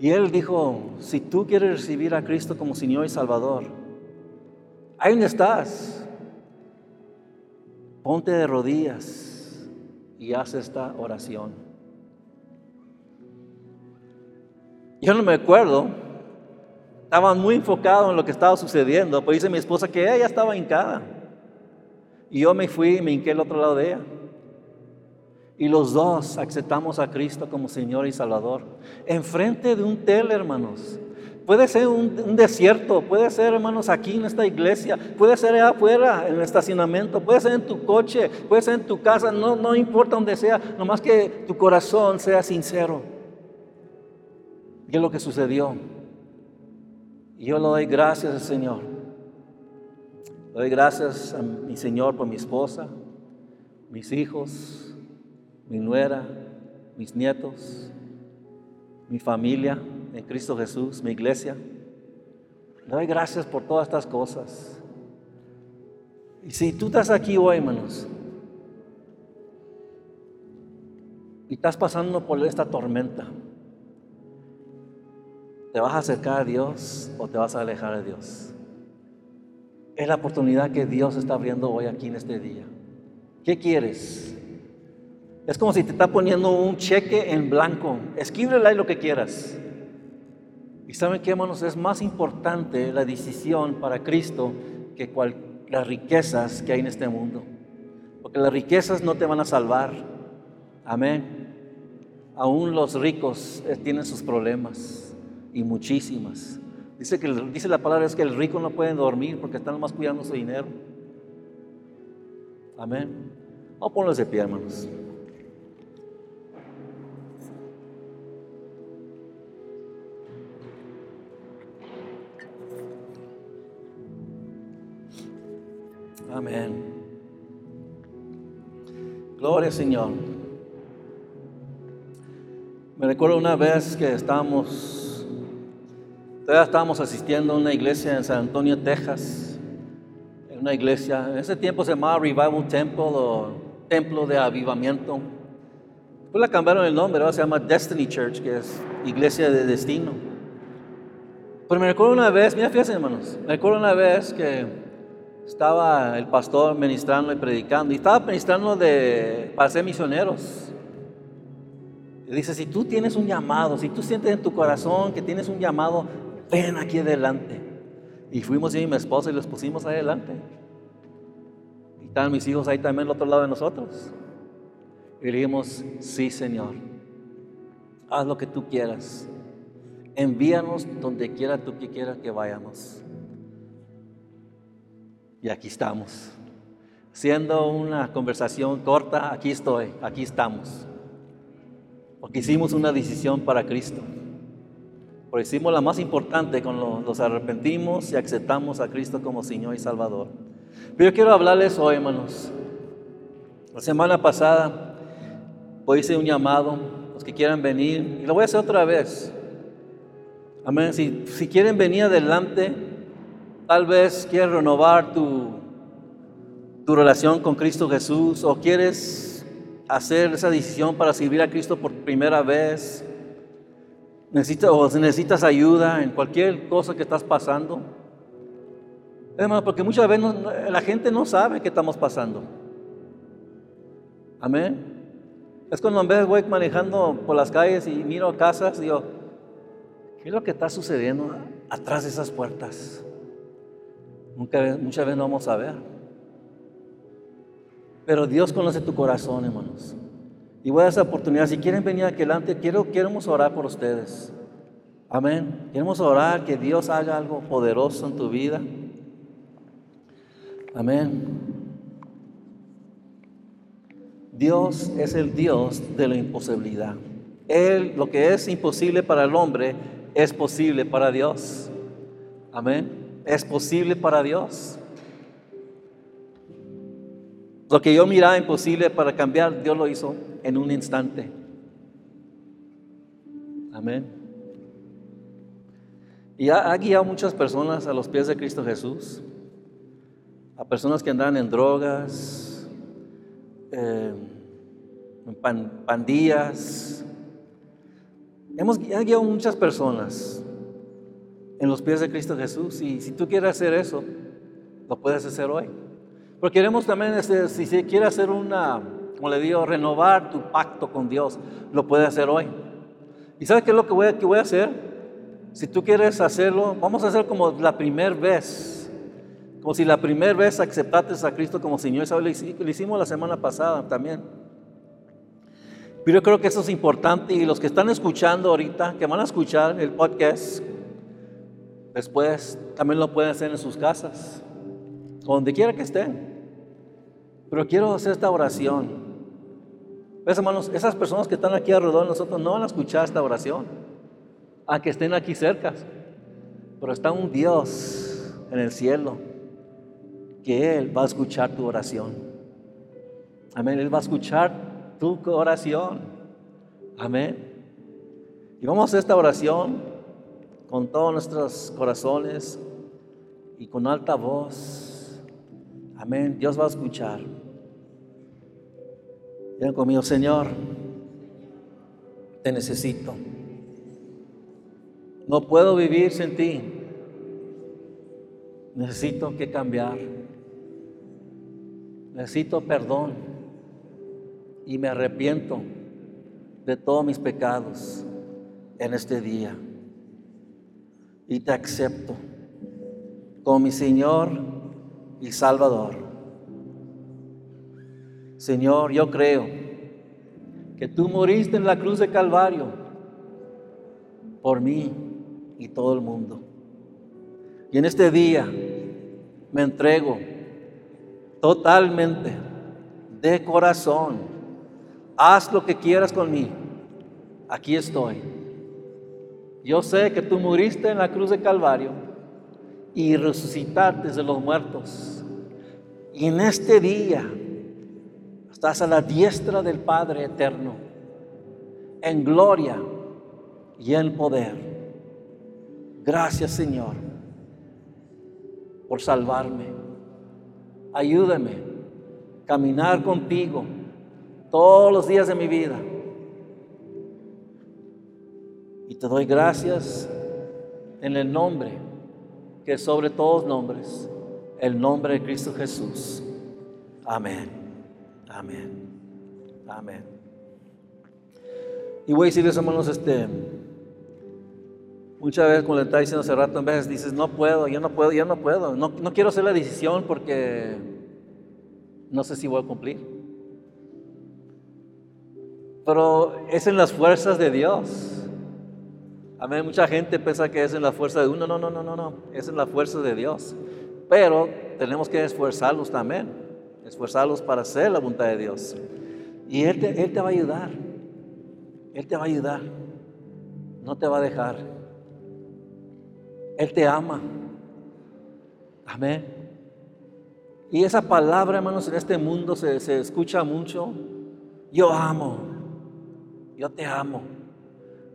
Y él dijo, si tú quieres recibir a Cristo como Señor y Salvador, ahí donde estás, ponte de rodillas y haz esta oración. Yo no me acuerdo, estaba muy enfocado en lo que estaba sucediendo, pues dice mi esposa que ella estaba hincada. Y yo me fui y me hinqué al otro lado de ella. Y los dos aceptamos a Cristo como Señor y Salvador. Enfrente de un tele, hermanos. Puede ser un, desierto, puede ser, hermanos, aquí en esta iglesia, puede ser allá afuera, en el estacionamiento, puede ser en tu coche, puede ser en tu casa, no, no importa donde sea, nomás que tu corazón sea sincero. Y es lo que sucedió. Yo le doy gracias al Señor. Le doy gracias a mi Señor por mi esposa, mis hijos, mi nuera, mis nietos, mi familia en Cristo Jesús, mi iglesia. Le doy gracias por todas estas cosas. Y si tú estás aquí hoy, hermanos, y estás pasando por esta tormenta, ¿te vas a acercar a Dios o te vas a alejar de Dios? Es la oportunidad que Dios está abriendo hoy aquí en este día. ¿Qué quieres? Es como si te está poniendo un cheque en blanco. Escríbele ahí lo que quieras. Y saben qué, hermanos, es más importante la decisión para Cristo que las riquezas que hay en este mundo. Porque las riquezas no te van a salvar. Amén. Aún los ricos eh, tienen sus problemas y muchísimas. Dice, que, dice la palabra es que el rico no puede dormir porque están más cuidando su dinero. Amén. Vamos a ponerlos de pie, hermanos. Amén. Gloria Señor. Me recuerdo una vez que estábamos, todavía estábamos asistiendo a una iglesia en San Antonio, Texas. En una iglesia, en ese tiempo se llamaba Revival Temple o Templo de Avivamiento. Después la cambiaron el nombre, ahora se llama Destiny Church, que es Iglesia de Destino. Pero me recuerdo una vez, mira, fíjense hermanos, me recuerdo una vez que estaba el pastor ministrando y predicando, y estaba ministrando de, para ser misioneros. Y dice, si tú tienes un llamado, si tú sientes en tu corazón que tienes un llamado, ven aquí adelante. Y fuimos yo y mi esposa y los pusimos adelante. Y están mis hijos ahí también al otro lado de nosotros. Y dijimos, sí Señor, haz lo que tú quieras. Envíanos donde quiera tú que quieras que vayamos. Y aquí estamos. Siendo una conversación corta, aquí estoy, aquí estamos. Porque hicimos una decisión para Cristo. Hicimos la más importante cuando nos arrepentimos y aceptamos a Cristo como Señor y Salvador. Pero yo quiero hablarles hoy, hermanos. La semana pasada hoy hice un llamado, los que quieran venir, y lo voy a hacer otra vez. Amén. Si, si quieren venir adelante, Tal vez quieres renovar tu, tu relación con Cristo Jesús o quieres hacer esa decisión para servir a Cristo por primera vez. Necesitas, o necesitas ayuda en cualquier cosa que estás pasando. Hermano, porque muchas veces la gente no sabe qué estamos pasando. Amén. Es cuando en vez voy manejando por las calles y miro casas, digo, ¿qué es lo que está sucediendo atrás de esas puertas? muchas veces no vamos a ver. Pero Dios conoce tu corazón, hermanos. Y voy a esa oportunidad. Si quieren venir aquí adelante, quiero, queremos orar por ustedes. Amén. Queremos orar que Dios haga algo poderoso en tu vida. Amén. Dios es el Dios de la imposibilidad. Él, lo que es imposible para el hombre, es posible para Dios. Amén es posible para Dios. Lo que yo miraba imposible para cambiar, Dios lo hizo en un instante. Amén. Y ha, guiado muchas personas a los pies de Cristo Jesús. A personas que andan en drogas, eh, en pandillas. Hemos guiado muchas personas en los pies de Cristo Jesús. Y si tú quieres hacer eso, lo puedes hacer hoy. Pero queremos también, este, si se quiere hacer una, como le digo, renovar tu pacto con Dios, lo puedes hacer hoy. ¿Y sabes qué es lo que voy, a, voy a hacer? Si tú quieres hacerlo, vamos a hacer como la primera vez. Como si la primera vez aceptaste a Cristo como Señor. Lo hicimos la semana pasada también. Pero yo creo que eso es importante y los que están escuchando ahorita, que van a escuchar el podcast, después también lo pueden hacer en sus casas, donde quiera que estén. Pero quiero hacer esta oración. ¿Ves, hermanos? Esas personas que están aquí alrededor de nosotros no van a escuchar esta oración, a que estén aquí cerca. Pero está un Dios en el cielo que Él va a escuchar tu oración. Amén. Él va a escuchar tu oración. Amén. Y vamos a hacer esta oración con todos nuestros corazones y con alta voz. Amén. Dios va a escuchar. Ven conmigo, Señor, te necesito. No puedo vivir sin ti. Necesito que cambiar. Necesito perdón. Y me arrepiento de todos mis pecados en este día. Y te acepto como mi Señor y Salvador. Señor, yo creo que tú moriste en la cruz de Calvario por mí y todo el mundo. Y en este día me entrego totalmente, de corazón. Haz lo que quieras conmigo. Aquí estoy. Yo sé que tú moriste en la cruz de Calvario y resucitaste de los muertos. Y en este día Estás a la diestra del Padre eterno, en gloria y en poder. Gracias Señor por salvarme. Ayúdame a caminar contigo todos los días de mi vida. Y te doy gracias en el nombre que sobre todos nombres, el nombre de Cristo Jesús. Amén. Amén. Amén. Y voy a decirles, hermanos, este, muchas veces, como le estaba diciendo hace rato, en veces dices, no puedo, yo no puedo, yo no puedo. No, no quiero hacer la decisión porque no sé si voy a cumplir. Pero es en las fuerzas de Dios. Amén. Mucha gente piensa que es en la fuerza de uno. No, no, no, no, no. Es en la fuerza de Dios. Pero tenemos que esforzarnos también esforzarlos para hacer la voluntad de Dios. Y Él te, Él te va a ayudar. Él te va a ayudar. No te va a dejar. Él te ama. Amén. Y esa palabra, hermanos, en este mundo se, se escucha mucho. Yo amo. Yo te amo.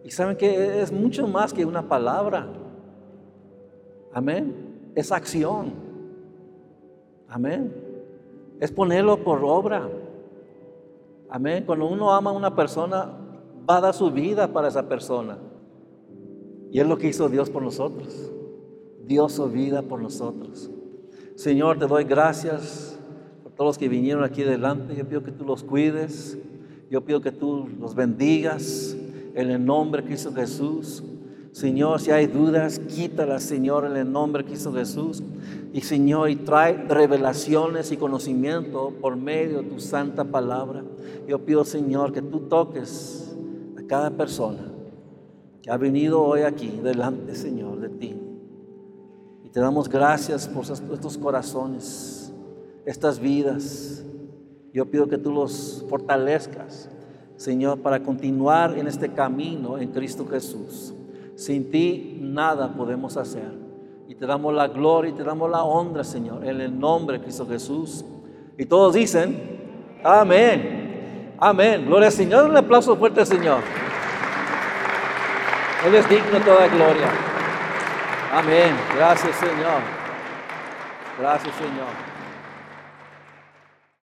Y saben que es mucho más que una palabra. Amén. Es acción. Amén es ponerlo por obra. Amén. Cuando uno ama a una persona, va a dar su vida para esa persona. Y es lo que hizo Dios por nosotros. Dio su vida por nosotros. Señor, te doy gracias por todos los que vinieron aquí delante. Yo pido que tú los cuides. Yo pido que tú los bendigas en el nombre de Cristo Jesús. Señor, si hay dudas, quítalas, Señor, en el nombre de Cristo Jesús. Y Señor, y trae revelaciones y conocimiento por medio de tu santa palabra. Yo pido, Señor, que tú toques a cada persona que ha venido hoy aquí delante, Señor, de ti. Y te damos gracias por estos corazones, estas vidas. Yo pido que tú los fortalezcas, Señor, para continuar en este camino en Cristo Jesús. Sin ti nada podemos hacer. Y te damos la gloria y te damos la honra, Señor, en el nombre de Cristo Jesús. Y todos dicen, amén. Amén. Gloria al Señor. Un aplauso fuerte Señor. Él es digno de toda gloria. Amén. Gracias, Señor. Gracias, Señor.